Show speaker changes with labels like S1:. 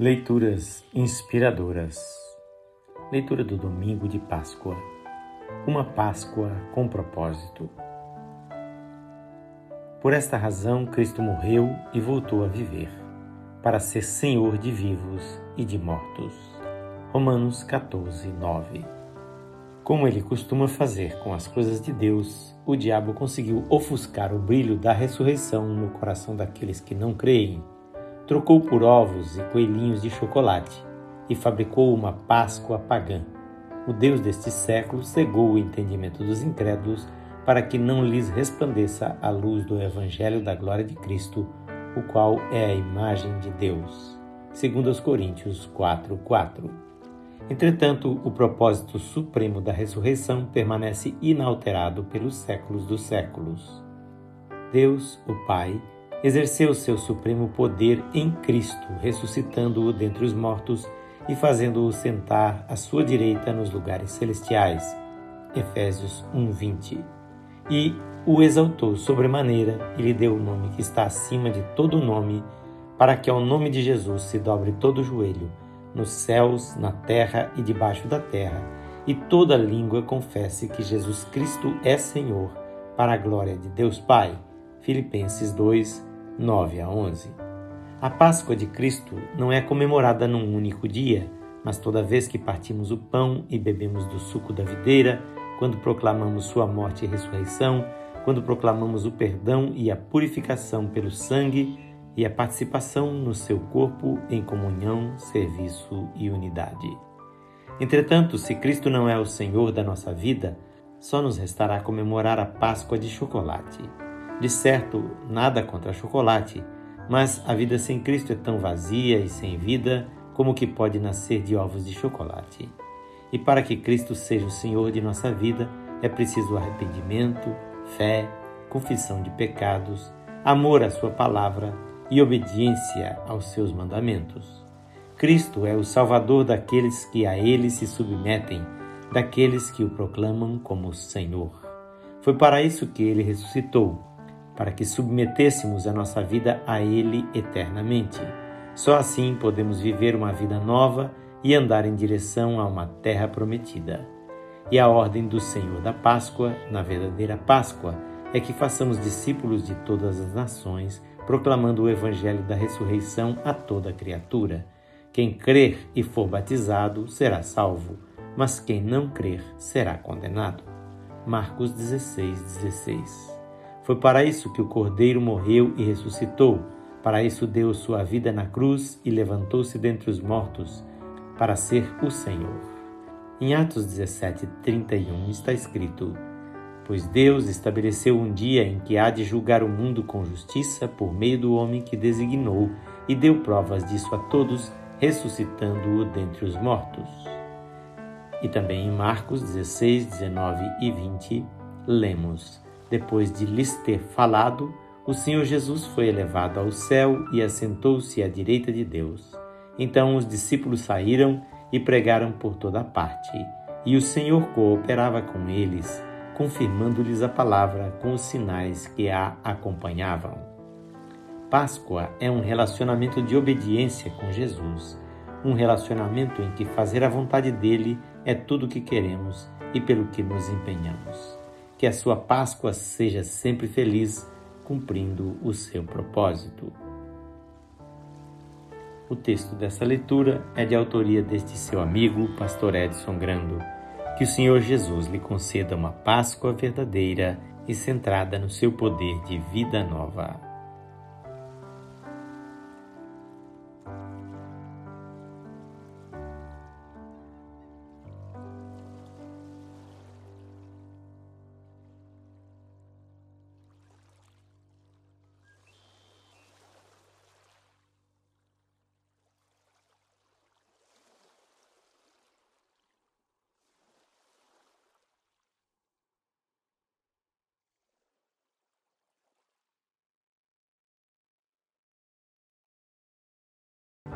S1: Leituras inspiradoras. Leitura do domingo de Páscoa. Uma Páscoa com propósito. Por esta razão, Cristo morreu e voltou a viver, para ser Senhor de vivos e de mortos. Romanos 14, 9. Como ele costuma fazer com as coisas de Deus, o diabo conseguiu ofuscar o brilho da ressurreição no coração daqueles que não creem trocou por ovos e coelhinhos de chocolate e fabricou uma Páscoa pagã. O Deus deste século cegou o entendimento dos incrédulos para que não lhes resplandeça a luz do Evangelho da glória de Cristo, o qual é a imagem de Deus. Segundo os Coríntios 4:4. Entretanto, o propósito supremo da ressurreição permanece inalterado pelos séculos dos séculos. Deus, o Pai, exerceu seu supremo poder em Cristo, ressuscitando-o dentre os mortos e fazendo-o sentar à sua direita nos lugares celestiais. Efésios 1:20. E o exaltou sobremaneira e lhe deu o nome que está acima de todo nome, para que ao nome de Jesus se dobre todo o joelho, nos céus, na terra e debaixo da terra, e toda língua confesse que Jesus Cristo é Senhor, para a glória de Deus Pai. Filipenses 2, 9 a 11. A Páscoa de Cristo não é comemorada num único dia, mas toda vez que partimos o pão e bebemos do suco da videira, quando proclamamos sua morte e ressurreição, quando proclamamos o perdão e a purificação pelo sangue e a participação no seu corpo em comunhão, serviço e unidade. Entretanto, se Cristo não é o Senhor da nossa vida, só nos restará comemorar a Páscoa de chocolate. De certo, nada contra chocolate, mas a vida sem Cristo é tão vazia e sem vida como que pode nascer de ovos de chocolate. E para que Cristo seja o Senhor de nossa vida, é preciso arrependimento, fé, confissão de pecados, amor à Sua palavra e obediência aos seus mandamentos. Cristo é o Salvador daqueles que a Ele se submetem, daqueles que o proclamam como Senhor. Foi para isso que Ele ressuscitou para que submetêssemos a nossa vida a Ele eternamente. Só assim podemos viver uma vida nova e andar em direção a uma terra prometida. E a ordem do Senhor da Páscoa, na verdadeira Páscoa, é que façamos discípulos de todas as nações, proclamando o Evangelho da ressurreição a toda criatura. Quem crer e for batizado será salvo, mas quem não crer será condenado. Marcos 16, 16. Foi para isso que o Cordeiro morreu e ressuscitou. Para isso deu sua vida na cruz e levantou-se dentre os mortos, para ser o Senhor. Em Atos 17, 31 está escrito: Pois Deus estabeleceu um dia em que há de julgar o mundo com justiça por meio do homem que designou e deu provas disso a todos, ressuscitando-o dentre os mortos. E também em Marcos 16, 19 e 20, lemos: depois de lhes ter falado, o Senhor Jesus foi elevado ao céu e assentou-se à direita de Deus. Então os discípulos saíram e pregaram por toda parte, e o Senhor cooperava com eles, confirmando-lhes a palavra com os sinais que a acompanhavam. Páscoa é um relacionamento de obediência com Jesus, um relacionamento em que fazer a vontade dele é tudo o que queremos e pelo que nos empenhamos que a sua Páscoa seja sempre feliz, cumprindo o seu propósito. O texto dessa leitura é de autoria deste seu amigo, pastor Edson Grando. Que o Senhor Jesus lhe conceda uma Páscoa verdadeira e centrada no seu poder de vida nova.